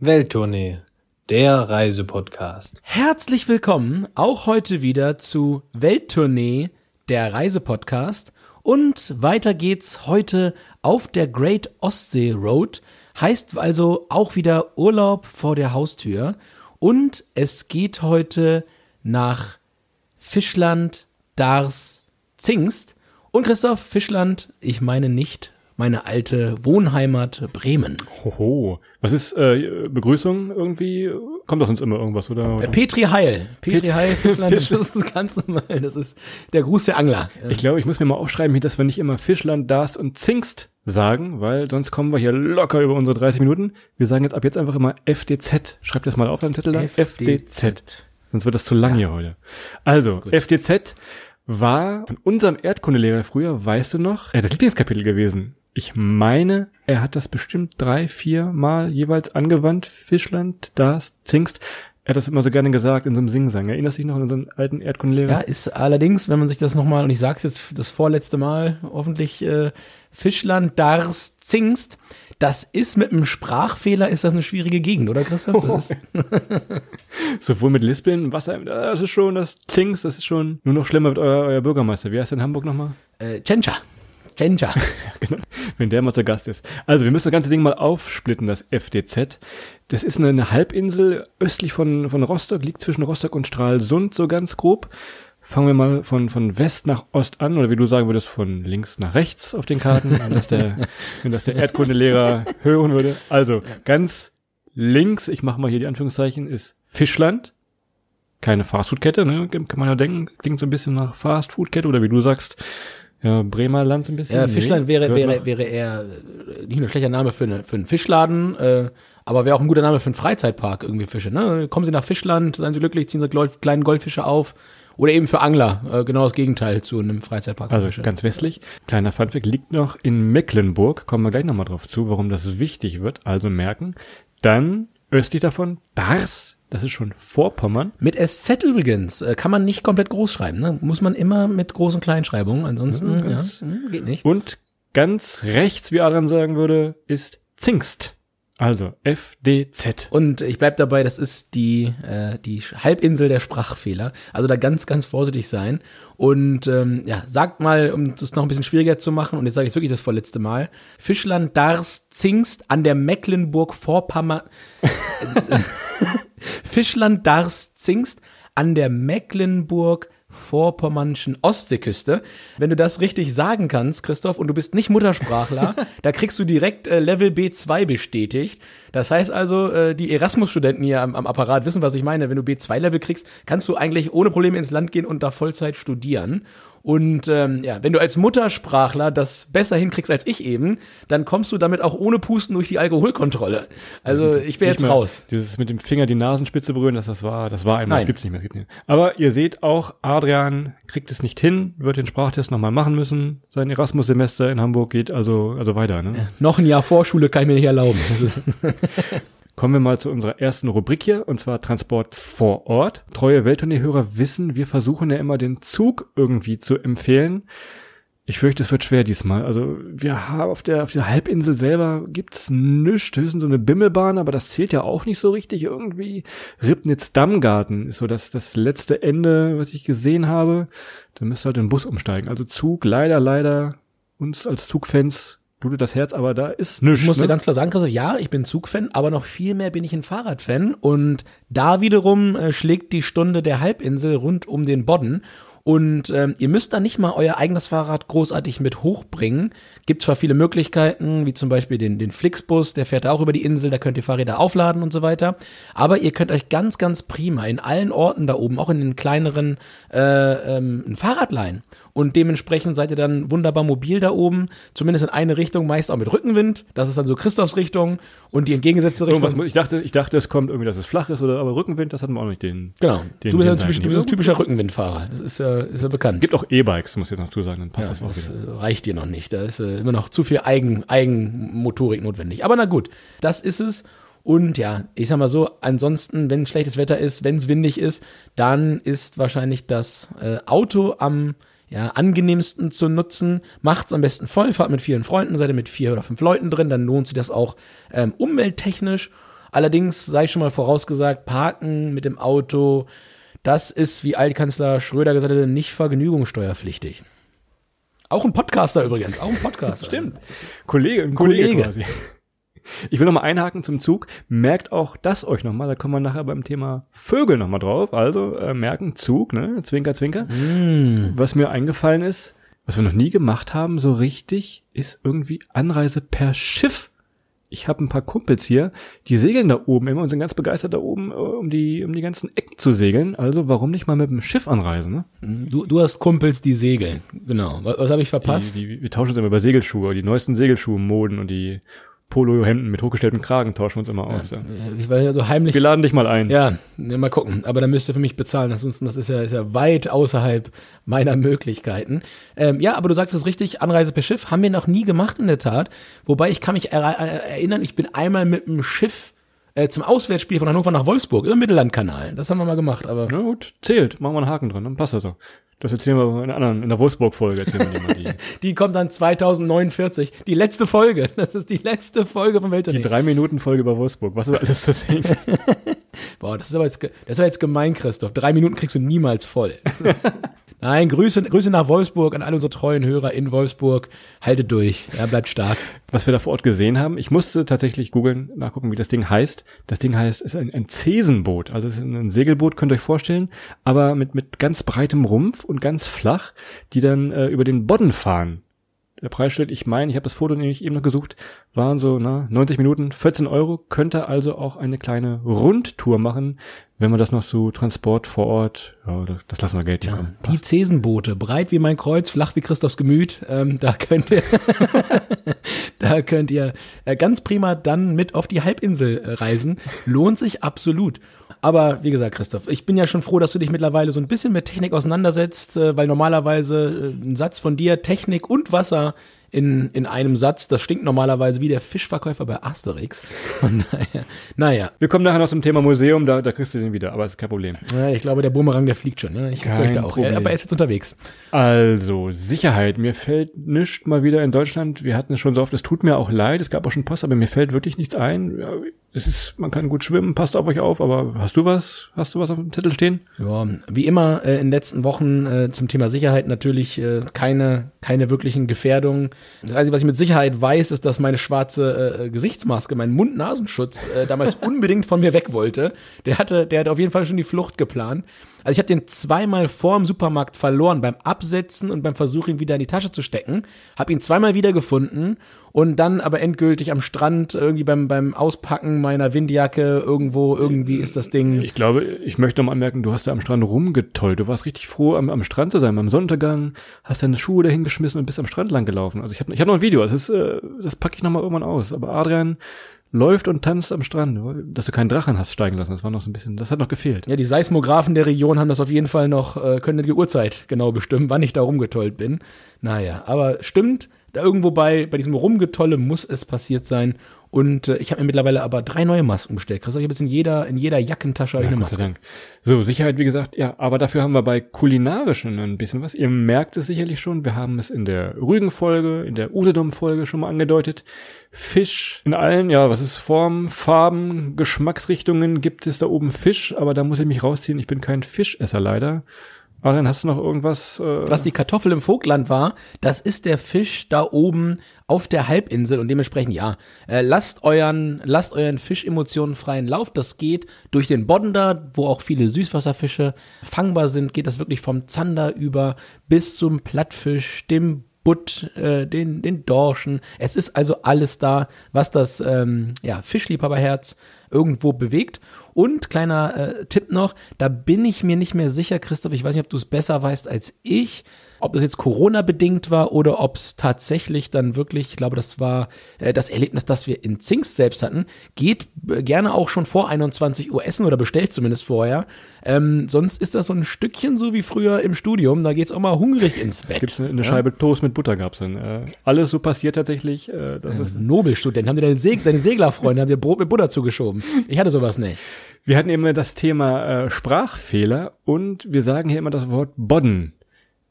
Welttournee, der Reisepodcast. Herzlich willkommen auch heute wieder zu Welttournee, der Reisepodcast. Und weiter geht's heute auf der Great Ostsee Road. Heißt also auch wieder Urlaub vor der Haustür. Und es geht heute nach Fischland, Dars, Zingst. Und Christoph Fischland, ich meine nicht meine alte Wohnheimat Bremen. Hoho. Was ist äh, Begrüßung irgendwie? Kommt das uns immer irgendwas, oder? Äh, Petri Heil. Petri Pet- Heil, Fischland, Fisch- das ist ganz normal. Das ist der Gruß der Angler. Ich glaube, ich muss mir mal aufschreiben, hier, dass wir nicht immer Fischland, Darst und Zingst sagen, weil sonst kommen wir hier locker über unsere 30 Minuten. Wir sagen jetzt ab jetzt einfach immer FDZ. Schreibt das mal auf deinen Zettel da. FDZ. Sonst wird das zu lang hier heute. Also, FDZ war von unserem Erdkundelehrer früher, weißt du noch, äh, das Lieblingskapitel gewesen. Ich meine, er hat das bestimmt drei, vier Mal jeweils angewandt. Fischland, das, Zingst. Er hat das immer so gerne gesagt in so einem Singsang. Erinnerst du dich noch an unseren alten Erdkundelehrer? Ja, ist allerdings, wenn man sich das nochmal, und ich sag's jetzt das vorletzte Mal, hoffentlich äh, Fischland, Dars, Zingst, das ist mit einem Sprachfehler, ist das eine schwierige Gegend, oder Christoph? Das ist, Sowohl mit Lispeln, Wasser, das ist schon, das Zings, das ist schon nur noch schlimmer mit euer, euer Bürgermeister. Wie heißt der in Hamburg nochmal? äh, Tschentscha. Tschentscha. genau, wenn der mal zu Gast ist. Also, wir müssen das ganze Ding mal aufsplitten, das FDZ. Das ist eine, eine Halbinsel östlich von, von Rostock, liegt zwischen Rostock und Stralsund, so ganz grob. Fangen wir mal von, von West nach Ost an, oder wie du sagen würdest, von links nach rechts auf den Karten, wenn das der, wenn das der Erdkundelehrer hören würde. Also, ganz links, ich mache mal hier die Anführungszeichen, ist Fischland. Keine Fastfood-Kette, ne? Kann man ja denken, klingt so ein bisschen nach Fastfood-Kette, oder wie du sagst, ja, Bremer Land so ein bisschen. Ja, Nee, Fischland wäre, gehört wäre, noch- wäre eher äh, nicht nur ein schlechter Name für, eine, für einen Fischladen, äh, aber wäre auch ein guter Name für einen Freizeitpark, irgendwie Fische. Ne? Kommen Sie nach Fischland, seien Sie glücklich, ziehen Sie Golf, kleinen Goldfische auf. Oder eben für Angler, äh, genau das Gegenteil zu einem Freizeitpark. Also Fische. ganz westlich. Kleiner Funfact liegt noch in Mecklenburg. Kommen wir gleich nochmal drauf zu, warum das wichtig wird. Also merken. Dann östlich davon Dars. Das ist schon Vorpommern. Mit SZ übrigens äh, kann man nicht komplett groß schreiben. Ne? Muss man immer mit Groß- und Kleinschreibungen. Ansonsten ja, hm, geht nicht. Und ganz rechts, wie Adrian sagen würde, ist Zingst. Also FDZ. Und ich bleib dabei, das ist die, äh, die Halbinsel der Sprachfehler. Also da ganz, ganz vorsichtig sein. Und ähm, ja, sagt mal, um es noch ein bisschen schwieriger zu machen, und jetzt sage ich wirklich das vorletzte Mal, Fischland, Dars, Zingst an der Mecklenburg-Vorpommern. Fischland, Dars, Zingst an der Mecklenburg vorpommernschen Ostseeküste. Wenn du das richtig sagen kannst, Christoph, und du bist nicht Muttersprachler, da kriegst du direkt äh, Level B2 bestätigt. Das heißt also, äh, die Erasmus-Studenten hier am, am Apparat wissen, was ich meine. Wenn du B2-Level kriegst, kannst du eigentlich ohne Probleme ins Land gehen und da Vollzeit studieren. Und ähm, ja, wenn du als Muttersprachler das besser hinkriegst als ich eben, dann kommst du damit auch ohne Pusten durch die Alkoholkontrolle. Also ich bin jetzt raus. Dieses mit dem Finger die Nasenspitze berühren, das, das war, das war einmal, Nein. das gibt's nicht mehr, das gibt's nicht mehr. Aber ihr seht auch, Adrian kriegt es nicht hin, wird den Sprachtest nochmal machen müssen. Sein Erasmus-Semester in Hamburg geht also, also weiter, ne? Noch ein Jahr Vorschule kann ich mir nicht erlauben. Kommen wir mal zu unserer ersten Rubrik hier, und zwar Transport vor Ort. Treue Welttournee-Hörer wissen, wir versuchen ja immer den Zug irgendwie zu empfehlen. Ich fürchte, es wird schwer diesmal. Also wir haben auf der auf der Halbinsel selber gibt's nichts, höchstens so eine Bimmelbahn, aber das zählt ja auch nicht so richtig irgendwie. Ribnitz-Dammgarten ist so das das letzte Ende, was ich gesehen habe. Da müsst ihr halt den Bus umsteigen. Also Zug, leider, leider uns als Zugfans blutet das Herz, aber da ist nichts. Ich muss dir ne? ganz klar sagen, Christoph, ja, ich bin Zugfan, aber noch viel mehr bin ich ein Fahrradfan. Und da wiederum äh, schlägt die Stunde der Halbinsel rund um den Bodden. Und ähm, ihr müsst da nicht mal euer eigenes Fahrrad großartig mit hochbringen. Gibt zwar viele Möglichkeiten, wie zum Beispiel den, den Flixbus, der fährt auch über die Insel, da könnt ihr Fahrräder aufladen und so weiter. Aber ihr könnt euch ganz, ganz prima in allen Orten da oben, auch in den kleineren, äh, ähm, ein Fahrrad leihen. Und dementsprechend seid ihr dann wunderbar mobil da oben, zumindest in eine Richtung, meist auch mit Rückenwind. Das ist dann so Christophs Richtung und die entgegengesetzte Richtung. Ich dachte, ich dachte, es kommt irgendwie, dass es flach ist oder aber Rückenwind, das hatten wir auch nicht den. Genau. Den, du bist ja typisch, du bist ein typischer Rückenwindfahrer. Das ist ja, ist ja bekannt. Gibt auch E-Bikes, muss ich jetzt noch zusagen, dann passt Ja, das auch das wieder. reicht dir noch nicht. Da ist äh, immer noch zu viel Eigen, Eigenmotorik notwendig. Aber na gut, das ist es. Und ja, ich sag mal so, ansonsten, wenn schlechtes Wetter ist, wenn es windig ist, dann ist wahrscheinlich das äh, Auto am ja, angenehmsten zu nutzen. Macht's am besten voll, fahrt mit vielen Freunden, seid ihr mit vier oder fünf Leuten drin, dann lohnt sich das auch ähm, umwelttechnisch. Allerdings sei schon mal vorausgesagt, parken mit dem Auto, das ist, wie Altkanzler Schröder gesagt hat, nicht vergnügungssteuerpflichtig. Auch ein Podcaster übrigens, auch ein Podcaster. Stimmt. Kollege, ein Kollege, Kollege. quasi. Ich will noch mal einhaken zum Zug. Merkt auch das euch noch mal. Da kommen wir nachher beim Thema Vögel noch mal drauf. Also äh, merken Zug, ne? Zwinker, zwinker. Was mir eingefallen ist, was wir noch nie gemacht haben, so richtig, ist irgendwie Anreise per Schiff. Ich habe ein paar Kumpels hier, die segeln da oben immer und sind ganz begeistert da oben, äh, um die um die ganzen Ecken zu segeln. Also warum nicht mal mit dem Schiff anreisen? Ne? Du, du hast Kumpels, die segeln. Genau. Was, was habe ich verpasst? Die, die, wir tauschen uns immer über Segelschuhe, die neuesten Segelschuhe-Moden und die Polo-Hemden mit hochgestelltem Kragen tauschen wir uns immer aus. Ja. ich war ja so heimlich. Wir laden dich mal ein. Ja, ne, mal gucken. Aber dann müsst ihr für mich bezahlen. Ansonsten, das ist ja, ist ja weit außerhalb meiner Möglichkeiten. Ähm, ja, aber du sagst es richtig, Anreise per Schiff haben wir noch nie gemacht in der Tat. Wobei ich kann mich er äh, erinnern, ich bin einmal mit dem Schiff äh, zum Auswärtsspiel von Hannover nach Wolfsburg im Mittellandkanal. Das haben wir mal gemacht, aber Na gut, zählt. Machen wir einen Haken dran, dann passt das so. Das erzählen wir in einer anderen, in der Wolfsburg-Folge erzählen wir die, die kommt dann 2049. Die letzte Folge. Das ist die letzte Folge vom die Weltturnier. drei Minuten Folge über Wolfsburg. Was ist alles zu sehen? Boah, das ist aber jetzt, das ist aber jetzt gemein, Christoph. Drei Minuten kriegst du niemals voll. Nein, Grüße, Grüße nach Wolfsburg an alle unsere treuen Hörer in Wolfsburg. Haltet durch. Ja, bleibt stark. Was wir da vor Ort gesehen haben, ich musste tatsächlich googeln, nachgucken, wie das Ding heißt. Das Ding heißt, ist ein, ein Zesenboot. Also es ist ein Segelboot, könnt ihr euch vorstellen, aber mit, mit ganz breitem Rumpf und ganz flach, die dann äh, über den Bodden fahren. Der Preisschild, ich meine, ich habe das Foto nämlich eben noch gesucht, waren so na, 90 Minuten, 14 Euro, könnte also auch eine kleine Rundtour machen, wenn man das noch so Transport vor Ort, ja, das, lassen wir Geld ja, kommen. Die Zesenboote, breit wie mein Kreuz, flach wie Christophs Gemüt. Ähm, da könnt ihr, da könnt ihr äh, ganz prima dann mit auf die Halbinsel äh, reisen. Lohnt sich absolut. Aber wie gesagt, Christoph, ich bin ja schon froh, dass du dich mittlerweile so ein bisschen mit Technik auseinandersetzt, äh, weil normalerweise ein Satz von dir, Technik und Wasser in, in einem Satz, das stinkt normalerweise wie der Fischverkäufer bei Asterix. Von daher, naja, Wir kommen nachher noch zum Thema Museum, da, da kriegst du den wieder, aber ist kein Problem. ja, ich glaube, der Bumerang, der fliegt schon. Ne? Ich Kein fürchte auch. Problem. Aber er ist jetzt unterwegs. Also, Sicherheit. Mir fällt nichts mal wieder in Deutschland. Wir hatten es schon so oft, es tut mir auch leid, es gab auch schon Post, aber mir fällt wirklich nichts ein. Es ist, man kann gut schwimmen, passt auf euch auf, aber hast du was? Hast du was auf dem Zettel stehen? Ja, wie immer äh, in den letzten Wochen äh, zum Thema Sicherheit natürlich äh, keine, keine wirklichen Gefährdungen. Das Einzige, was ich mit Sicherheit weiß, ist, dass meine schwarze äh, Gesichtsmaske, mein Mund-Nasenschutz, äh, damals unbedingt von mir weg wollte. Der hatte, der hat auf jeden Fall schon die Flucht geplant. Also ich habe den zweimal vor dem Supermarkt verloren, beim Absetzen und beim Versuch, ihn wieder in die Tasche zu stecken. Habe ihn zweimal wiedergefunden und dann aber endgültig am Strand irgendwie beim, beim Auspacken meiner Windjacke irgendwo, irgendwie ist das Ding. Ich glaube, ich möchte noch mal anmerken, du hast da am Strand rumgetollt. Du warst richtig froh, am, am Strand zu sein, beim Sonnenuntergang, hast deine Schuhe dahin geschmissen und bist am Strand lang gelaufen. Also ich habe ich hab noch ein Video, das ist, äh, das packe ich noch mal irgendwann aus. Aber Adrian läuft und tanzt am Strand. Dass du keinen Drachen hast steigen lassen, das war noch so ein bisschen, das hat noch gefehlt. Ja, die Seismographen der Region haben das auf jeden Fall noch, äh, können die Uhrzeit genau bestimmen, wann ich da rumgetollt bin. Naja, aber stimmt, da irgendwo bei, bei diesem Rumgetolle muss es passiert sein. Und äh, ich habe mir mittlerweile aber drei neue Masken bestellt. Christoph, ich habe jetzt in jeder, in jeder Jackentasche ich eine Maske. Dank. So, Sicherheit, wie gesagt, ja, aber dafür haben wir bei kulinarischen ein bisschen was. Ihr merkt es sicherlich schon, wir haben es in der Rügen-Folge, in der Usedom-Folge schon mal angedeutet. Fisch in allen, ja, was ist Form, Farben, Geschmacksrichtungen gibt es da oben Fisch, aber da muss ich mich rausziehen, ich bin kein Fischesser leider. Adrian, hast du noch irgendwas? Äh, Was die Kartoffel im Vogtland war, das ist der Fisch da oben auf der Halbinsel und dementsprechend ja, äh, lasst euren lasst euren Fischemotionen freien Lauf, das geht durch den Bodden da, wo auch viele Süßwasserfische fangbar sind, geht das wirklich vom Zander über bis zum Plattfisch, dem Butt, äh, den den Dorschen. Es ist also alles da, was das ähm, ja Fischliebhaberherz irgendwo bewegt Und kleiner äh, Tipp noch, da bin ich mir nicht mehr sicher, Christoph, ich weiß nicht, ob du es besser weißt als ich, ob das jetzt Corona-bedingt war oder ob es tatsächlich dann wirklich, ich glaube, das war äh, das Erlebnis, das wir in Zingst selbst hatten, geht äh, gerne auch schon vor 21 Uhr essen oder bestellt zumindest vorher. Ähm, sonst ist das so ein Stückchen so wie früher im Studium, da geht's auch mal hungrig ins Bett. Gibt's eine, eine Scheibe Toast mit Butter gab's dann. Äh, alles so passiert tatsächlich. Äh, das ist Nobelstudenten, haben dir deine, Seg deine Seglerfreunde, haben dir Brot mit Butter zugeschoben. Ich hatte sowas nicht. Wir hatten immer das Thema äh, Sprachfehler und wir sagen hier immer das Wort bodden.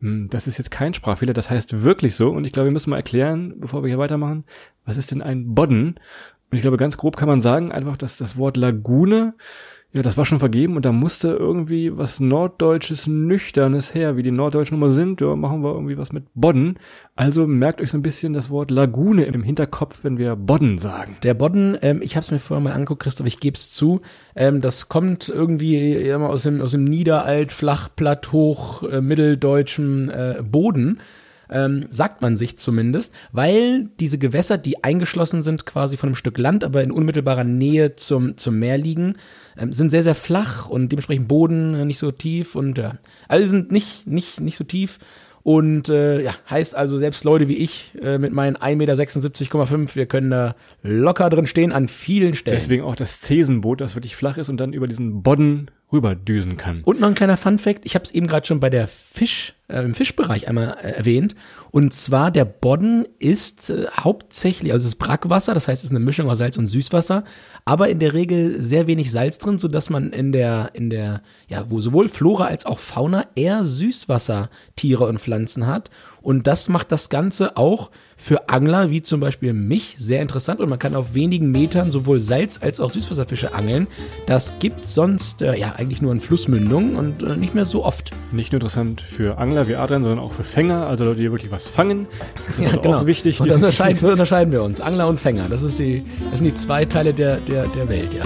Hm, Das ist jetzt kein Sprachfehler, das heißt wirklich so. Und ich glaube, wir müssen mal erklären, bevor wir hier weitermachen, was ist denn ein Bodden? Und ich glaube, ganz grob kann man sagen, einfach, dass das Wort Lagune, ja, das war schon vergeben und da musste irgendwie was Norddeutsches, Nüchternes her, wie die Norddeutschen immer sind. Ja, machen wir irgendwie was mit Bodden. Also merkt euch so ein bisschen das Wort Lagune im Hinterkopf, wenn wir Bodden sagen. Der Bodden, ähm, ich habe es mir vorher mal angeguckt, Christoph, ich gebe es zu, ähm, das kommt irgendwie immer aus dem, aus dem Niederalt, Flachplatt, Hoch, äh, Mitteldeutschen äh, Boden. Ähm, sagt man sich zumindest, weil diese Gewässer, die eingeschlossen sind quasi von einem Stück Land, aber in unmittelbarer Nähe zum, zum Meer liegen, ähm, sind sehr, sehr flach und dementsprechend Boden nicht so tief und ja, also die sind nicht, nicht, nicht so tief und äh, ja, heißt also, selbst Leute wie ich äh, mit meinen 1,76,5 Meter, wir können da locker drin stehen an vielen Stellen. Deswegen auch das Zesenboot, das wirklich flach ist und dann über diesen Bodden rüberdüsen kann. Und noch ein kleiner Fun-Fact, ich habe es eben gerade schon bei der Fisch, äh, im Fischbereich einmal äh, erwähnt. Und zwar der Bodden ist äh, hauptsächlich, also es ist Brackwasser, das heißt, es ist eine Mischung aus Salz und Süßwasser, aber in der Regel sehr wenig Salz drin, sodass man in der, in der, ja, wo sowohl Flora als auch Fauna eher Süßwassertiere und Pflanzen hat. Und das macht das Ganze auch für Angler, wie zum Beispiel mich, sehr interessant. Und man kann auf wenigen Metern sowohl Salz- als auch Süßwasserfische angeln. Das gibt sonst äh, ja eigentlich nur in Flussmündungen und äh, nicht mehr so oft. Nicht nur interessant für Angler wie Adrian, sondern auch für Fänger, also Leute, die wirklich was fangen. Das ist Ja, also genau. auch wichtig. Und unterscheiden, so unterscheiden wir uns. Angler und Fänger. Das, ist die, das sind die zwei Teile der, der, der Welt, ja.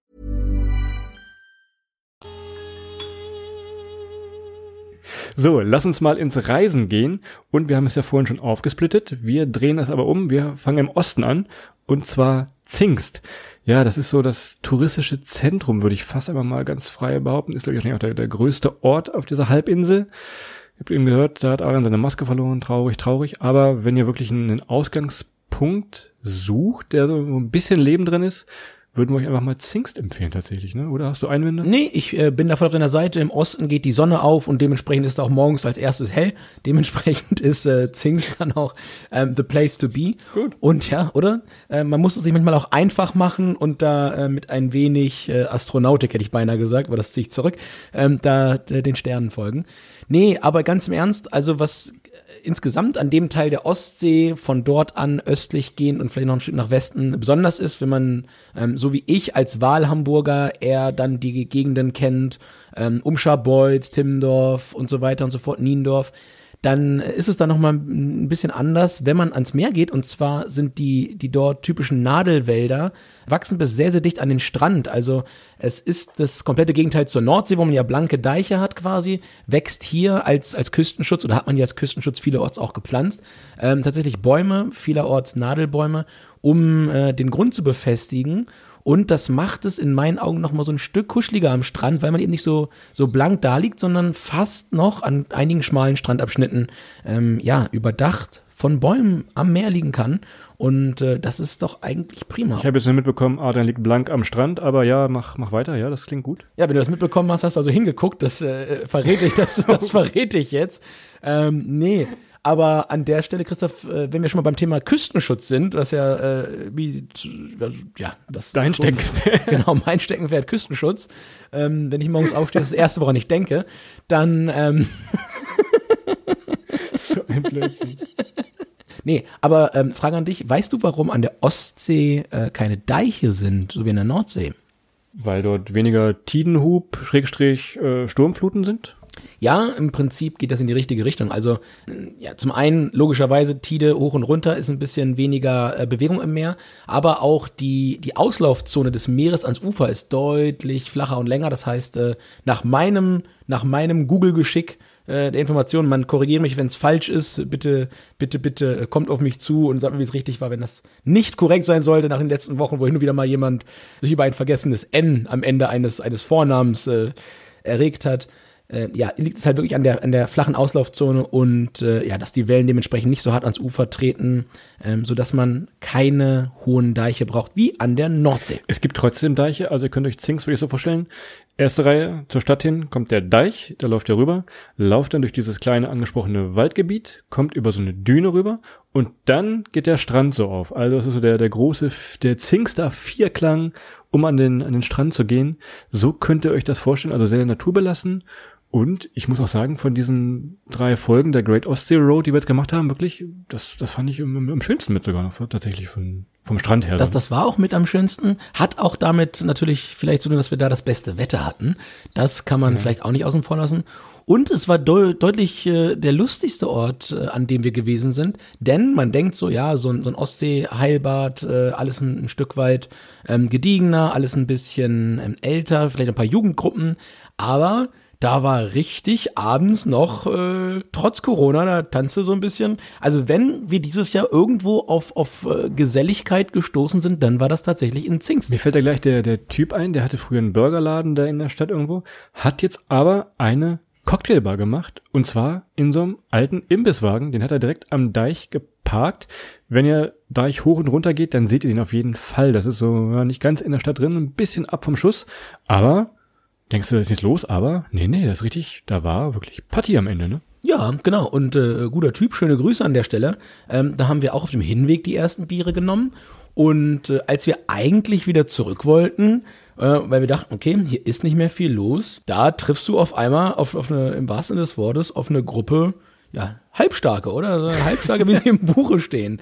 So, lass uns mal ins Reisen gehen. Und wir haben es ja vorhin schon aufgesplittet. Wir drehen es aber um. Wir fangen im Osten an. Und zwar Zingst. Ja, das ist so das touristische Zentrum, würde ich fast einmal mal ganz frei behaupten. Ist, glaube ich, auch der, der größte Ort auf dieser Halbinsel. Ich habe eben gehört, da hat Aaron seine Maske verloren. Traurig, traurig. Aber wenn ihr wirklich einen Ausgangspunkt sucht, der so ein bisschen Leben drin ist, würden wir euch einfach mal Zingst empfehlen tatsächlich, ne? Oder hast du Einwände? Nee, ich äh, bin da voll auf deiner Seite. Im Osten geht die Sonne auf und dementsprechend ist auch morgens als erstes hell. Dementsprechend ist äh, Zingst dann auch ähm, the place to be. Gut. Und ja, oder? Äh, man muss es sich manchmal auch einfach machen und da äh, mit ein wenig äh, Astronautik, hätte ich beinahe gesagt, aber das ziehe ich zurück, ähm, da äh, den Sternen folgen. Nee, aber ganz im Ernst, also was insgesamt an dem Teil der Ostsee von dort an östlich gehend und vielleicht noch ein Stück nach Westen besonders ist, wenn man, ähm, so wie ich als Wahlhamburger, eher dann die Gegenden kennt, ähm, Umscharbeutz, Timmendorf und so weiter und so fort, Niendorf, dann ist es dann nochmal ein bisschen anders, wenn man ans Meer geht. Und zwar sind die, die dort typischen Nadelwälder, wachsen bis sehr, sehr dicht an den Strand. Also es ist das komplette Gegenteil zur Nordsee, wo man ja blanke Deiche hat quasi, wächst hier als, als Küstenschutz oder hat man ja als Küstenschutz vielerorts auch gepflanzt. Ähm, tatsächlich Bäume, vielerorts Nadelbäume, um äh, den Grund zu befestigen. Und das macht es in meinen Augen noch mal so ein Stück kuscheliger am Strand, weil man eben nicht so, so blank da liegt, sondern fast noch an einigen schmalen Strandabschnitten, ähm, ja, überdacht von Bäumen am Meer liegen kann. Und äh, das ist doch eigentlich prima. Ich habe jetzt nur mitbekommen, Adrian liegt blank am Strand, aber ja, mach, mach weiter, ja, das klingt gut. Ja, wenn du das mitbekommen hast, hast du also hingeguckt, das äh, verrät ich, das, das verrät ich jetzt. Ähm, nee. Aber an der Stelle, Christoph, äh, wenn wir schon mal beim Thema Küstenschutz sind, was ja äh, wie ja das Dein Steckenpferd. genau mein Steckenpferd Küstenschutz. Ähm, wenn ich morgens aufstehe, das ist das erste, woran ich denke, dann ähm, So ein Blödsinn. Nee, aber ähm, Frage an dich, weißt du, warum an der Ostsee äh, keine Deiche sind, so wie in der Nordsee? Weil dort weniger Tidenhub, Schrägstrich, äh, Sturmfluten sind? Ja, im Prinzip geht das in die richtige Richtung. Also ja, zum einen logischerweise Tide hoch und runter ist ein bisschen weniger äh, Bewegung im Meer, aber auch die die Auslaufzone des Meeres ans Ufer ist deutlich flacher und länger. Das heißt, äh, nach meinem nach meinem Google-Geschick äh, der Informationen, man korrigiert mich, wenn es falsch ist. Bitte, bitte, bitte äh, kommt auf mich zu und sagt mir, wie es richtig war, wenn das nicht korrekt sein sollte nach den letzten Wochen, wo hin und wieder mal jemand sich über ein vergessenes N am Ende eines eines Vornamens äh, erregt hat äh, ja, liegt es halt wirklich an der, an der flachen Auslaufzone und äh, ja, dass die Wellen dementsprechend nicht so hart ans Ufer treten, ähm, sodass man keine hohen Deiche braucht, wie an der Nordsee. Es gibt trotzdem Deiche, also ihr könnt euch Zinks wirklich so vorstellen. Erste Reihe zur Stadt hin kommt der Deich, da läuft er rüber, lauft dann durch dieses kleine angesprochene Waldgebiet, kommt über so eine Düne rüber und dann geht der Strand so auf. Also das ist so der, der große, der Zingster Vierklang, um an den, an den Strand zu gehen. So könnt ihr euch das vorstellen, also sehr naturbelassen und ich muss auch sagen, von diesen drei Folgen der Great Ostsee Road, die wir jetzt gemacht haben, wirklich, das, das fand ich am, am schönsten mit sogar noch, tatsächlich von, vom Strand her. Das, das war auch mit am schönsten. Hat auch damit natürlich vielleicht so, dass wir da das beste Wetter hatten. Das kann man ja. vielleicht auch nicht außen vor lassen. Und es war de deutlich äh, der lustigste Ort, äh, an dem wir gewesen sind. Denn man denkt so, ja, so ein, so ein Ostsee-Heilbad, äh, alles ein, ein, Stück weit ähm, gediegener, alles ein bisschen ähm, älter, vielleicht ein paar Jugendgruppen. Aber da war richtig abends noch, äh, trotz Corona, da tanzte so ein bisschen. Also wenn wir dieses Jahr irgendwo auf, auf äh, Geselligkeit gestoßen sind, dann war das tatsächlich in Zingst. Mir fällt da gleich der, der Typ ein, der hatte früher einen Burgerladen da in der Stadt irgendwo, hat jetzt aber eine Cocktailbar gemacht und zwar in so einem alten Imbisswagen. Den hat er direkt am Deich geparkt. Wenn ihr Deich hoch und runter geht, dann seht ihr den auf jeden Fall. Das ist so ja, nicht ganz in der Stadt drin, ein bisschen ab vom Schuss, aber denkst du, da ist nichts los, aber nee, nee, das ist richtig, da war wirklich Party am Ende, ne? Ja, genau. Und äh, guter Typ, schöne Grüße an der Stelle. Ähm, da haben wir auch auf dem Hinweg die ersten Biere genommen. Und äh, als wir eigentlich wieder zurück wollten, äh, weil wir dachten, okay, hier ist nicht mehr viel los, da triffst du auf einmal auf, auf eine, im wahrsten Sinne des Wortes, auf eine Gruppe ja, Halbstarke, oder? Halbstarke, wie sie im Buche stehen.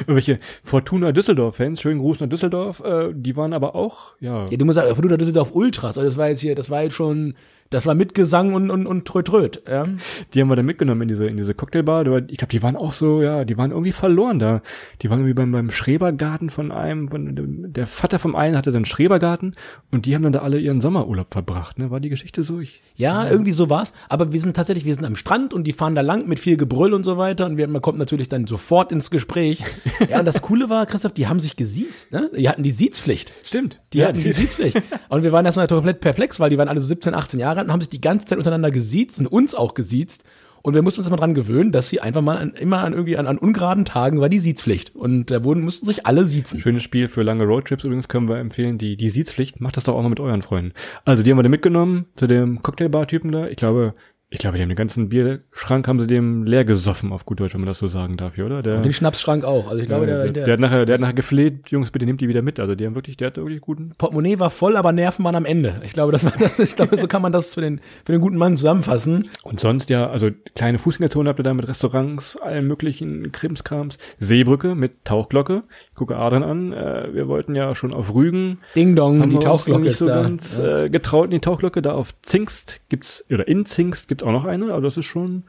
Irgendwelche Fortuna Düsseldorf-Fans, schönen Gruß nach Düsseldorf, äh, die waren aber auch, ja. Ja, du musst sagen, Fortuna Düsseldorf Ultras, also das war jetzt hier, das war jetzt schon das war mit Gesang und, und, und Trötröt, ja. Die haben wir dann mitgenommen in diese, in diese Cocktailbar. Ich glaube, die waren auch so, ja, die waren irgendwie verloren da. Die waren irgendwie beim, beim Schrebergarten von einem, von, der Vater vom einen hatte dann Schrebergarten und die haben dann da alle ihren Sommerurlaub verbracht, ne? War die Geschichte so? Ich, ja, ja, irgendwie so war's. Aber wir sind tatsächlich, wir sind am Strand und die fahren da lang mit viel Gebrüll und so weiter und wir, man kommt natürlich dann sofort ins Gespräch. ja, und das Coole war, Christoph, die haben sich gesiezt, ne? Die hatten die Siezpflicht. Stimmt. Die ja, hatten die Siezpflicht. und wir waren erstmal komplett perplex, weil die waren alle so 17, 18 Jahre alt und haben sich die ganze Zeit untereinander gesiezt und uns auch gesiezt. Und wir mussten uns mal dran gewöhnen, dass sie einfach mal an, immer an irgendwie an, an ungeraden Tagen war die Siezpflicht. Und da wurden, mussten sich alle siezen. Schönes Spiel für lange Roadtrips übrigens können wir empfehlen, die, die Siezpflicht. Macht das doch auch mal mit euren Freunden. Also, die haben wir da mitgenommen zu dem Cocktailbar-Typen da. Ich glaube, ich glaube, die haben den ganzen Bierschrank haben sie dem leer gesoffen, auf gut Deutsch, wenn man das so sagen darf, oder? Der, und den Schnapsschrank auch. Also ich glaube, der, der, der, der, hat nachher, der hat nachher gefleht, Jungs, bitte nehmt die wieder mit. Also die haben wirklich, der hat wirklich guten. Portemonnaie war voll, aber Nerven waren am Ende. Ich glaube, das war, ich glaube, so kann man das für den, für den guten Mann zusammenfassen. Und sonst ja, also kleine Fußgängerzone habt ihr da mit Restaurants, allen möglichen Krimskrams, Seebrücke mit Tauchglocke. Ich gucke Adrian an. Äh, wir wollten ja schon auf Rügen. Ding Dong, die Tauchglocke nicht so da. ganz ja. äh, getraut in die Tauchglocke. Da auf Zingst gibt's oder in Zingst gibt's auch noch eine. Also das ist schon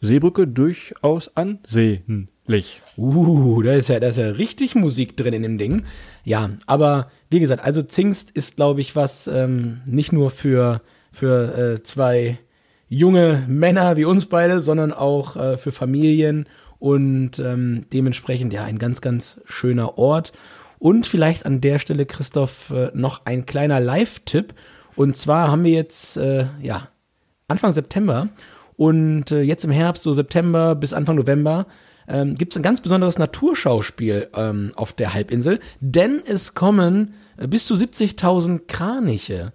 Seebrücke durchaus ansehnlich. Uh, da ist ja, da ist ja richtig Musik drin in dem Ding. Ja, aber wie gesagt, also Zingst ist, glaube ich, was ähm, nicht nur für, für äh, zwei junge Männer wie uns beide, sondern auch äh, für Familien und ähm, dementsprechend ja ein ganz, ganz schöner Ort. Und vielleicht an der Stelle, Christoph, äh, noch ein kleiner Live-Tipp. Und zwar haben wir jetzt, äh, ja, Anfang September und äh, jetzt im Herbst, so September bis Anfang November, ähm, gibt es ein ganz besonderes Naturschauspiel ähm, auf der Halbinsel, denn es kommen äh, bis zu 70.000 Kraniche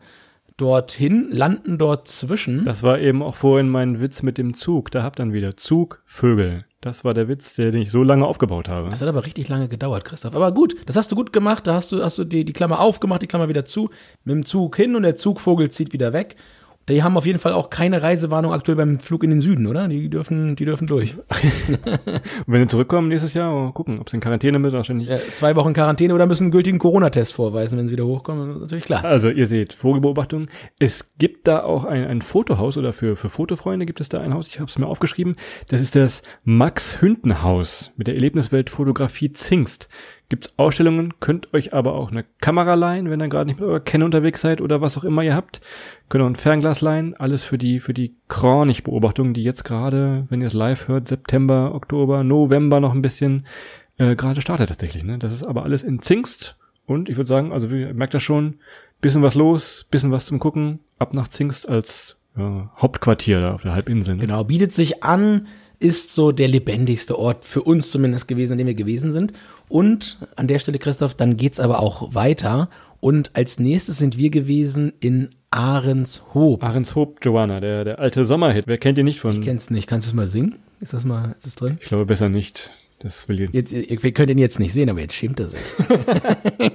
dorthin, landen dort zwischen. Das war eben auch vorhin mein Witz mit dem Zug. Da habt dann wieder Zug, Vögel. Das war der Witz, der, den ich so lange aufgebaut habe. Das hat aber richtig lange gedauert, Christoph. Aber gut, das hast du gut gemacht. Da hast du, hast du die, die Klammer aufgemacht, die Klammer wieder zu, mit dem Zug hin und der Zugvogel zieht wieder weg. Die haben auf jeden Fall auch keine Reisewarnung aktuell beim Flug in den Süden, oder? Die dürfen, die dürfen durch. Und wenn wir zurückkommen nächstes Jahr, mal gucken, ob sie in Quarantäne mit wahrscheinlich. Äh, zwei Wochen Quarantäne oder müssen einen gültigen Corona-Test vorweisen, wenn sie wieder hochkommen. Natürlich klar. Also ihr seht, Vogelbeobachtung. Es gibt da auch ein, ein Fotohaus oder für, für Fotofreunde gibt es da ein Haus, ich habe es mir aufgeschrieben. Das ist das Max-Hünten-Haus mit der Erlebniswelt Fotografie Zingst. Gibt's Ausstellungen, könnt euch aber auch eine Kamera leihen, wenn ihr gerade nicht mit eurer Canon unterwegs seid oder was auch immer ihr habt. Könnt auch ein Fernglas leihen. Alles für die, für die Kranich-Beobachtung, die jetzt gerade, wenn ihr es live hört, September, Oktober, November noch ein bisschen äh, gerade startet tatsächlich. Ne? Das ist aber alles in Zingst. Und ich würde sagen, also ihr merkt das schon, bisschen was los, bisschen was zum Gucken, ab nach Zingst als ja, Hauptquartier da auf der Halbinsel. Ne? Genau, bietet sich an, ist so der lebendigste Ort für uns zumindest gewesen, an dem wir gewesen sind. Und an der Stelle, Christoph, dann geht's aber auch weiter. Und als nächstes sind wir gewesen in Ahrenshoop. Ahrenshoop, Joanna, der, der alte Sommerhit. Wer kennt ihn nicht von? Ich kenn's nicht. Kannst du es mal singen? Ist das mal, ist das drin? Ich glaube besser nicht. Das will ich. Jetzt, ihr, wir können ihn jetzt nicht sehen, aber jetzt schämt er sich.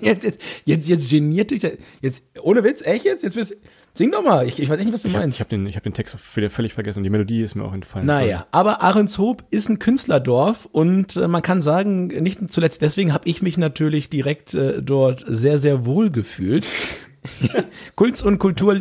jetzt, jetzt, jetzt, jetzt geniert dich. Jetzt, ohne Witz, echt jetzt? Jetzt bist, sing doch mal. Ich, ich weiß nicht, was du Ich habe meinst. hab den, ich hab den Text wieder völlig vergessen und die Melodie ist mir auch entfallen. Naja, aber Ahrenshoop ist ein Künstlerdorf und äh, man kann sagen, nicht zuletzt deswegen habe ich mich natürlich direkt äh, dort sehr, sehr wohl gefühlt. Kunst und Kultur.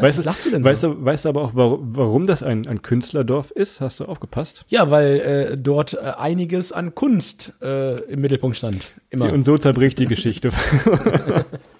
Weißt, was lachst du denn weißt so? du, weißt du aber auch, warum, warum das ein, ein Künstlerdorf ist? Hast du aufgepasst? Ja, weil äh, dort äh, einiges an Kunst äh, im Mittelpunkt stand. Immer. Die, und so zerbricht die Geschichte.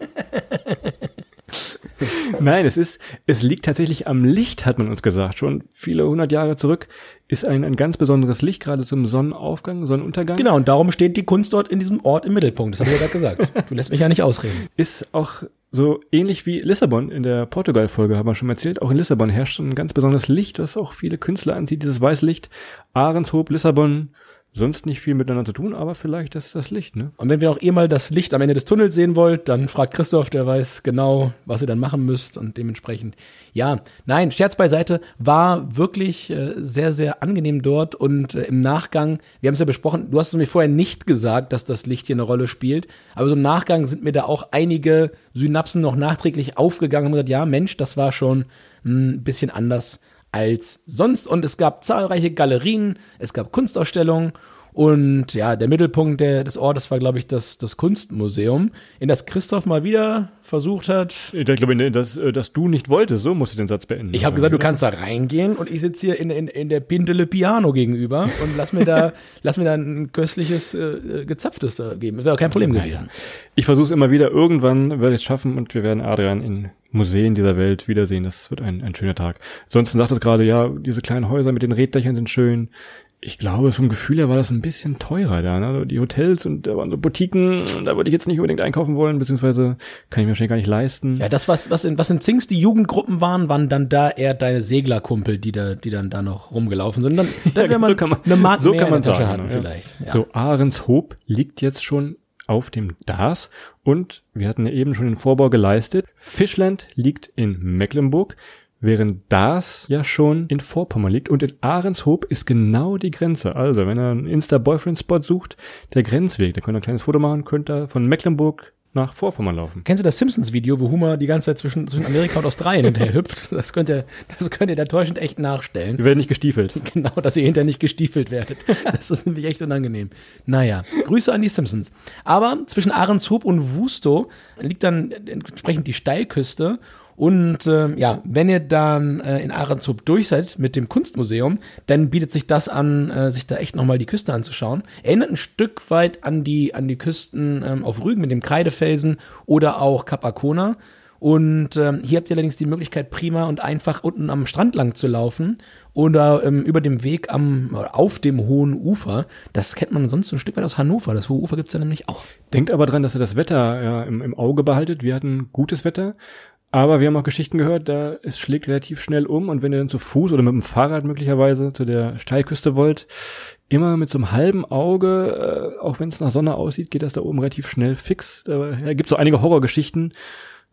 Nein, es ist, es liegt tatsächlich am Licht, hat man uns gesagt. Schon viele hundert Jahre zurück ist ein, ein ganz besonderes Licht, gerade zum Sonnenaufgang, Sonnenuntergang. genau, und darum steht die Kunst dort in diesem Ort im Mittelpunkt. Das habe ich ja gerade gesagt. Du lässt mich ja nicht ausreden. Ist auch so ähnlich wie Lissabon in der Portugal-Folge, haben wir schon erzählt. Auch in Lissabon herrscht ein ganz besonderes Licht, das auch viele Künstler anzieht, dieses Weißlicht. Ahrenshoop, Lissabon, sonst nicht viel miteinander zu tun, aber vielleicht das, das Licht, ne? Und wenn ihr auch eh mal das Licht am Ende des Tunnels sehen wollt, dann fragt Christoph, der weiß genau, was ihr dann machen müsst und dementsprechend, ja, nein, Scherz beiseite, war wirklich äh, sehr, sehr angenehm dort und äh, im Nachgang, wir haben es ja besprochen, du hast es mir vorher nicht gesagt, dass das Licht hier eine Rolle spielt, aber so im Nachgang sind mir da auch einige Synapsen noch nachträglich aufgegangen und gesagt, ja, Mensch, das war schon ein bisschen anders als sonst. Und es gab zahlreiche Galerien, es gab Kunstausstellungen und ja, der Mittelpunkt der, des Ortes war, glaube ich, das, das Kunstmuseum, in das Christoph mal wieder versucht hat. Ich glaube, dass, äh, dass du nicht wolltest, so musst du den Satz beenden. Ich habe gesagt, du kannst da reingehen und ich sitze hier in, in, in der Pintele Piano gegenüber und lass mir da, lass mir da ein köstliches, äh, gezapftes da geben. Das wäre auch kein Problem gewesen. Ich versuche es immer wieder. Irgendwann werde ich es schaffen und wir werden Adrian in Museen dieser Welt wiedersehen. Das wird ein, ein schöner Tag. Ansonsten sagt es gerade, ja, diese kleinen Häuser mit den Reddächern sind schön. Ich glaube, vom Gefühl her war das ein bisschen teurer da. Ne? Also die Hotels und da waren so Boutiquen, da würde ich jetzt nicht unbedingt einkaufen wollen, beziehungsweise kann ich mir wahrscheinlich gar nicht leisten. Ja, das, was, was in, was in Zings die Jugendgruppen waren, waren dann da eher deine Seglerkumpel, die da, die dann da noch rumgelaufen sind. Dann, dann wäre man so kann man, eine Mark so mehr kann man in der Tasche sagen, hatten ja. vielleicht. Ja. So, Ahrenshoop liegt jetzt schon auf dem Dars und wir hatten ja eben schon den Vorbau geleistet. Fischland liegt in Mecklenburg, während Dars ja schon in Vorpommern liegt und in Ahrenshoop ist genau die Grenze. Also, wenn ihr einen Insta-Boyfriend-Spot sucht, der Grenzweg, da könnt ihr ein kleines Foto machen, könnt ihr von Mecklenburg nach Vorpommern laufen. Kennst du das Simpsons-Video, wo Homer die ganze Zeit zwischen, zwischen Amerika und Australien hinterher hüpft? Das könnt ihr, das könnt ihr da täuschend echt nachstellen. Wir werden nicht gestiefelt. Genau, dass ihr hinterher nicht gestiefelt werdet. Das ist nämlich echt unangenehm. Naja, Grüße an die Simpsons. Aber zwischen Ahrenshoop und Wusto liegt dann entsprechend die Steilküste. Und ähm, ja, wenn ihr dann äh, in Ahrenshoop durch seid mit dem Kunstmuseum, dann bietet sich das an, äh, sich da echt nochmal die Küste anzuschauen. Erinnert ein Stück weit an die, an die Küsten ähm, auf Rügen mit dem Kreidefelsen oder auch Kap Arkona. Und ähm, hier habt ihr allerdings die Möglichkeit, prima und einfach unten am Strand lang zu laufen oder ähm, über dem Weg am, auf dem hohen Ufer. Das kennt man sonst so ein Stück weit aus Hannover. Das hohe Ufer gibt's ja nämlich auch. Denkt aber dran, dass ihr das Wetter ja, im, im Auge behaltet. Wir hatten gutes Wetter, aber wir haben auch Geschichten gehört, da es schlägt relativ schnell um und wenn ihr dann zu Fuß oder mit dem Fahrrad möglicherweise zu der Steilküste wollt, immer mit so einem halben Auge, äh, auch wenn es nach Sonne aussieht, geht das da oben relativ schnell fix. Da ja, gibt so einige Horrorgeschichten.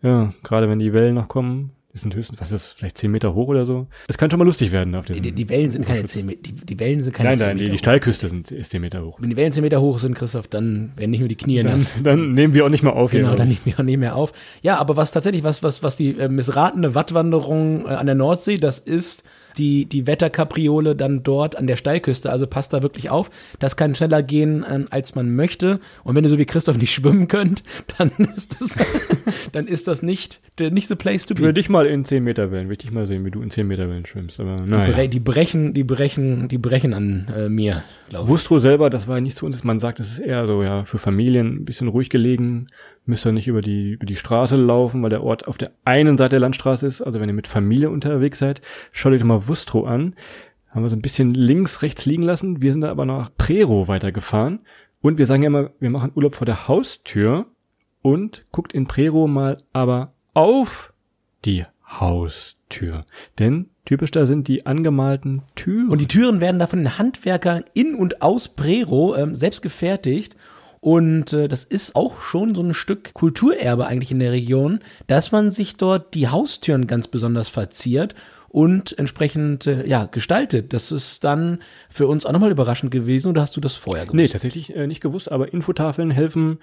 Ja, gerade wenn die Wellen noch kommen. Das sind höchstens, was ist das, vielleicht zehn Meter hoch oder so. Es kann schon mal lustig werden auf Die, die Wellen sind keine 10 Meter, die, die Wellen sind keine Nein, 10 nein, die, die. Steilküste sind, ist zehn Meter hoch. Wenn die Wellen 10 Meter hoch sind, Christoph, dann werden nicht nur die Knie Dann, nass. dann nehmen wir auch nicht mal auf Genau, hier. dann nehmen wir, nehmen wir auf. Ja, aber was tatsächlich, was, was, was die äh, missratene Wattwanderung äh, an der Nordsee, das ist die, die Wetterkapriole dann dort an der Steilküste. Also passt da wirklich auf. Das kann schneller gehen, ähm, als man möchte. Und wenn ihr so wie Christoph nicht schwimmen könnt, dann ist das, dann ist das nicht, der, nicht the place to Ich will be. dich mal in 10 Meter Wellen, will ich dich mal sehen, wie du in 10 Meter Wellen schwimmst. Aber Bre naja. die brechen, die brechen, die brechen an äh, mir, glaube ich. Wustro selber, das war nicht zu uns. Man sagt, es ist eher so, ja, für Familien ein bisschen ruhig gelegen. Müsst ihr nicht über die, über die Straße laufen, weil der Ort auf der einen Seite der Landstraße ist. Also wenn ihr mit Familie unterwegs seid, schaut euch doch mal Wustro an. Haben wir so ein bisschen links, rechts liegen lassen. Wir sind da aber nach Prero weitergefahren. Und wir sagen ja immer, wir machen Urlaub vor der Haustür und guckt in Prero mal aber auf die Haustür. Denn typisch da sind die angemalten Türen. Und die Türen werden da von den Handwerkern in und aus Prero ähm, selbst gefertigt. Und äh, das ist auch schon so ein Stück Kulturerbe eigentlich in der Region, dass man sich dort die Haustüren ganz besonders verziert und entsprechend äh, ja gestaltet. Das ist dann für uns auch nochmal überraschend gewesen. Oder hast du das vorher gewusst? Nee, tatsächlich äh, nicht gewusst, aber Infotafeln helfen,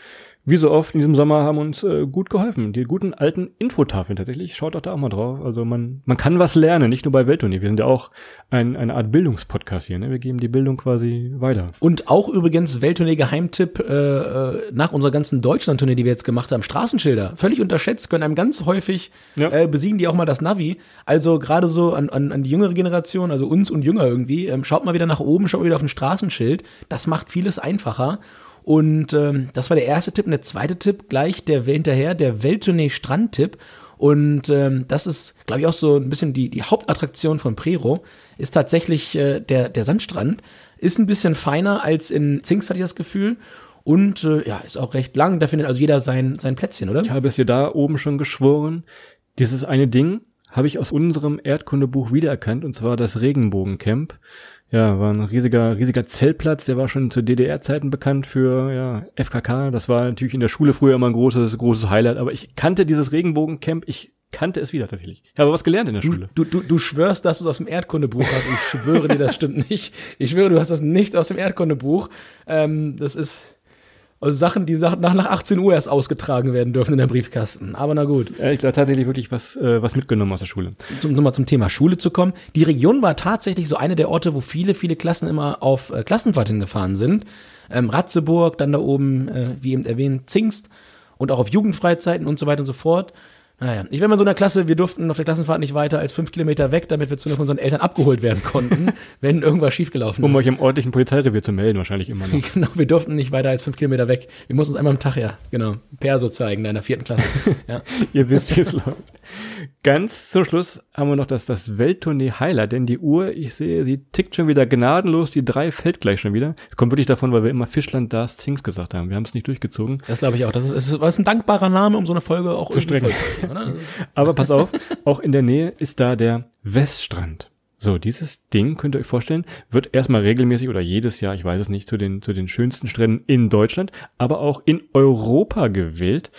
wie so oft in diesem Sommer, haben uns äh, gut geholfen. Die guten alten Infotafeln tatsächlich, schaut doch da auch mal drauf. Also man, man kann was lernen, nicht nur bei Welttournee. Wir sind ja auch ein, eine Art Bildungspodcast hier. Ne? Wir geben die Bildung quasi weiter. Und auch übrigens Welttournee-Geheimtipp äh, äh, nach unserer ganzen Deutschland-Tournee, die wir jetzt gemacht haben, Straßenschilder. Völlig unterschätzt, können einem ganz häufig Ja. äh, besiegen die auch mal das Navi. Also gerade so an, an, an die jüngere Generation, also uns und jünger irgendwie, ähm, schaut mal wieder nach oben, schaut mal wieder auf ein Straßenschild. Das macht vieles einfacher. Und ähm, das war der erste Tipp. Und der zweite Tipp, gleich der hinterher, der Welttournee-Strandtipp. Und ähm, das ist, glaube ich, auch so ein bisschen die, die Hauptattraktion von Prero, ist tatsächlich äh, der, der Sandstrand. Ist ein bisschen feiner als in Zingst, hatte ich das Gefühl. Und äh, ja, ist auch recht lang. Da findet also jeder sein, sein Plätzchen, oder? Ich habe es dir da oben schon geschworen. Dieses eine Ding habe ich aus unserem Erdkundebuch wiedererkannt, und zwar das Regenbogencamp. Ja, war ein riesiger, riesiger Zeltplatz, der war schon zu DDR-Zeiten bekannt für ja, FKK. Das war natürlich in der Schule früher immer ein großes, großes Highlight, aber ich kannte dieses Regenbogencamp, ich kannte es wieder tatsächlich. Ich habe was gelernt in der Schule. du, du, du schwörst, dass du es aus dem Erdkundebuch hast. Ich schwöre dir, das stimmt nicht. Ich schwöre, du hast das nicht aus dem Erdkundebuch. Ähm, das ist also Sachen, die nach, nach 18 Uhr erst ausgetragen werden dürfen in der Briefkasten. Aber na gut. Ja, ich habe tatsächlich wirklich was, äh, was mitgenommen aus der Schule. um nochmal zum Thema Schule zu kommen. Die Region war tatsächlich so eine der Orte, wo viele, viele Klassen immer auf äh, Klassenfahrt hingefahren sind. Ähm, Ratzeburg, dann da oben, äh, wie eben erwähnt, Zingst und auch auf Jugendfreizeiten und so weiter und so fort. Naja, ich war mal so in der Klasse, wir durften auf der Klassenfahrt nicht weiter als fünf Kilometer weg, damit wir zu unseren Eltern abgeholt werden konnten, wenn irgendwas schiefgelaufen Um ist. euch im ordentlichen Polizeirevier zu melden, wahrscheinlich immer noch. Genau, wir durften nicht weiter als fünf Kilometer weg. Wir mussten uns einmal am Tag, ja, genau, Perso zeigen, in der vierten Klasse. Ja. Ihr wisst, wie es läuft. Ganz zum Schluss haben wir noch das, das Welttournee-Highlight, denn die Uhr, ich sehe, sie tickt schon wieder gnadenlos, die drei fällt gleich schon wieder. Es kommt wirklich davon, weil wir immer Fischland, das, Zings gesagt haben. Wir haben es nicht durchgezogen. Das glaube ich auch. Das ist, es ist, ist ein dankbarer Name, um so eine Folge auch zu strecken. Aber pass auf, auch in der Nähe ist da der Weststrand. So, dieses Ding, könnt ihr euch vorstellen, wird erstmal regelmäßig oder jedes Jahr, ich weiß es nicht, zu den, zu den schönsten Stränden in Deutschland, aber auch in Europa gewählt.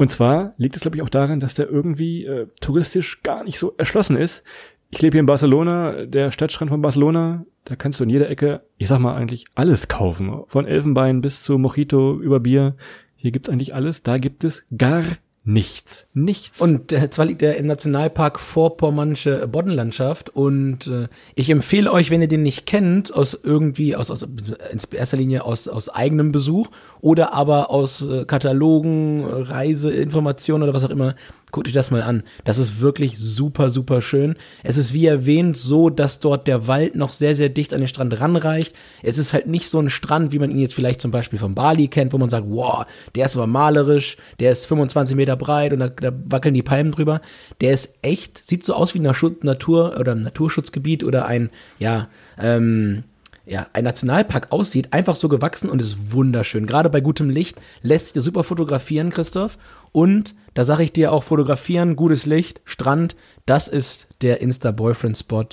Und zwar liegt es, glaube ich, auch daran, dass der irgendwie äh, touristisch gar nicht so erschlossen ist. Ich lebe hier in Barcelona, der Stadtstrand von Barcelona, da kannst du in jeder Ecke, ich sag mal eigentlich alles kaufen. Von Elfenbein bis zu Mojito über Bier. Hier gibt's eigentlich alles. Da gibt es gar nichts. Nichts. Und äh, zwar liegt er im Nationalpark Vorpommernsche Boddenlandschaft und äh, ich empfehle euch, wenn ihr den nicht kennt, aus irgendwie, aus, aus in erster Linie aus, aus eigenem Besuch oder aber aus äh, Katalogen, Reiseinformationen oder was auch immer, guckt euch das mal an. Das ist wirklich super, super schön. Es ist wie erwähnt so, dass dort der Wald noch sehr, sehr dicht an den Strand ranreicht. Es ist halt nicht so ein Strand, wie man ihn jetzt vielleicht zum Beispiel von Bali kennt, wo man sagt, wow, der ist aber malerisch, der ist 25 Meter breit und da, da wackeln die Palmen drüber. Der ist echt, sieht so aus wie ein Natur- oder ein Naturschutzgebiet oder ein, ja, ähm, ja, ein Nationalpark aussieht, einfach so gewachsen und ist wunderschön. Gerade bei gutem Licht lässt sich das super fotografieren, Christoph. Und da sage ich dir auch fotografieren, gutes Licht, Strand, das ist der Insta-Boyfriend-Spot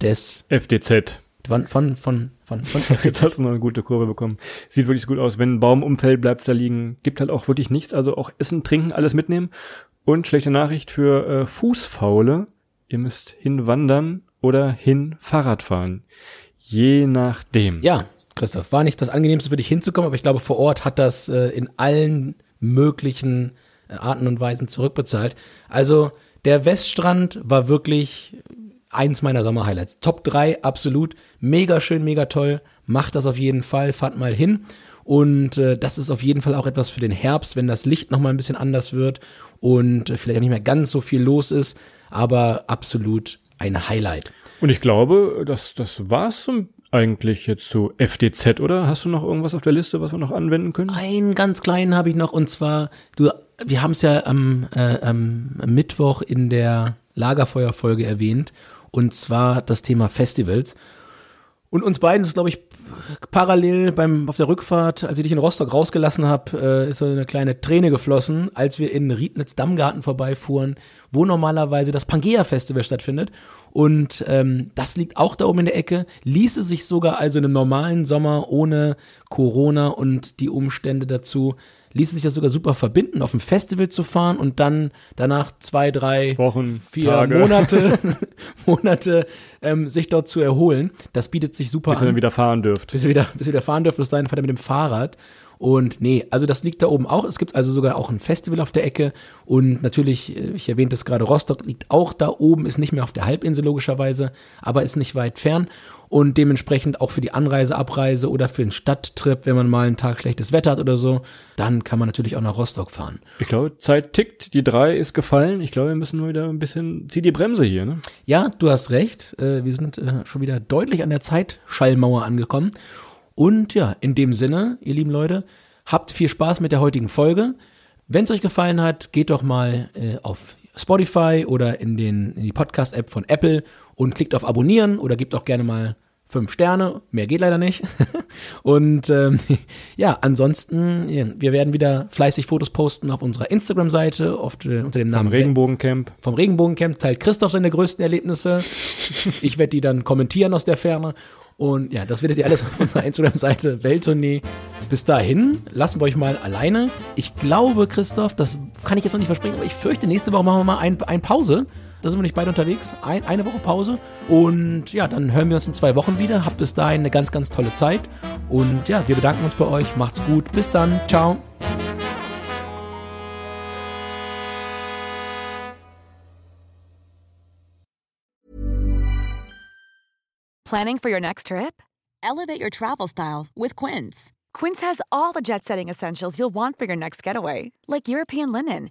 des FDZ. von von von von, von Jetzt hast du noch eine gute Kurve bekommen. Sieht wirklich gut aus. Wenn ein Baum umfällt, bleibt's da liegen. Gibt halt auch wirklich nichts. Also auch Essen, Trinken, alles mitnehmen. Und schlechte Nachricht für äh, Fußfaule. Ihr müsst hinwandern oder hin Fahrrad fahren. Je nachdem. Ja, Christoph, war nicht das angenehmste für dich hinzukommen, aber ich glaube, vor Ort hat das äh, in allen möglichen Arten und Weisen zurückbezahlt. Also der Weststrand war wirklich eins meiner Sommerhighlights. Top 3, absolut. Mega schön, mega toll. Macht das auf jeden Fall, fahrt mal hin. Und äh, das ist auf jeden Fall auch etwas für den Herbst, wenn das Licht nochmal ein bisschen anders wird und äh, vielleicht auch nicht mehr ganz so viel los ist, aber absolut ein Highlight. Und ich glaube, das, das war's so eigentlich jetzt zu FDZ, oder? Hast du noch irgendwas auf der Liste, was wir noch anwenden können? Einen ganz kleinen habe ich noch und zwar, du, wir haben es ja am, äh, am Mittwoch in der Lagerfeuerfolge erwähnt und zwar das Thema Festivals. Und uns beiden ist, glaube ich, parallel beim auf der Rückfahrt, als ich dich in Rostock rausgelassen habe, äh, ist so eine kleine Träne geflossen, als wir in Riednitz Dammgarten vorbeifuhren, wo normalerweise das Pangea Festival stattfindet. Und ähm, das liegt auch da oben in der Ecke, ließe sich sogar also in einem normalen Sommer ohne Corona und die Umstände dazu ließe sich das sogar super verbinden, auf ein Festival zu fahren und dann danach zwei, drei, Wochen, vier Tage. Monate, Monate ähm, sich dort zu erholen. Das bietet sich super Bis ihr an dann wieder fahren dürft. bis ihr wieder, bis ihr wieder fahren dürft, bis dahin fahrt ihr mit dem Fahrrad. Und nee, also das liegt da oben auch. Es gibt also sogar auch ein Festival auf der Ecke. Und natürlich, äh, ich erwähnte es gerade, Rostock liegt auch da oben, ist nicht mehr auf der Halbinsel logischerweise, aber ist nicht weit fern. Und dementsprechend auch für die Anreise, Abreise oder für einen Stadttrip, wenn man mal einen Tag schlechtes Wetter hat oder so, dann kann man natürlich auch nach Rostock fahren. Ich glaube, Zeit tickt, die drei ist gefallen. Ich glaube, wir müssen nur wieder ein bisschen, zieh die Bremse hier, ne? Ja, du hast recht. Äh, wir sind äh, schon wieder deutlich an der Zeitschallmauer angekommen. Und ja, in dem Sinne, ihr lieben Leute, habt viel Spaß mit der heutigen Folge. Wenn es euch gefallen hat, geht doch mal äh, auf Spotify oder in, den, in die Podcast-App von Apple und klickt auf Abonnieren oder gebt auch gerne mal fünf Sterne. Mehr geht leider nicht. und ähm, ja, ansonsten, wir werden wieder fleißig Fotos posten auf unserer Instagram-Seite oft äh, unter dem Am Namen Regenbogencamp. vom Regenbogencamp teilt Christoph seine größten Erlebnisse. Ich werde die dann kommentieren aus der Ferne. Und ja, das werdet ihr alles auf unserer Instagram-Seite Welttournee. Bis dahin lassen wir euch mal alleine. Ich glaube, Christoph, das kann ich jetzt noch nicht versprechen, aber ich fürchte, nächste Woche machen wir mal ein, ein Pause. Da sind wir nicht beide unterwegs. Ein, eine Woche Pause. Und ja, dann hören wir uns in zwei Wochen wieder. Habt bis dahin eine ganz, ganz tolle Zeit. Und ja, wir bedanken uns bei euch. Macht's gut. Bis dann. Ciao. Planning for your next trip? Elevate your travel style with Quince. Quince has all the jet setting essentials you'll want for your next getaway, like European linen,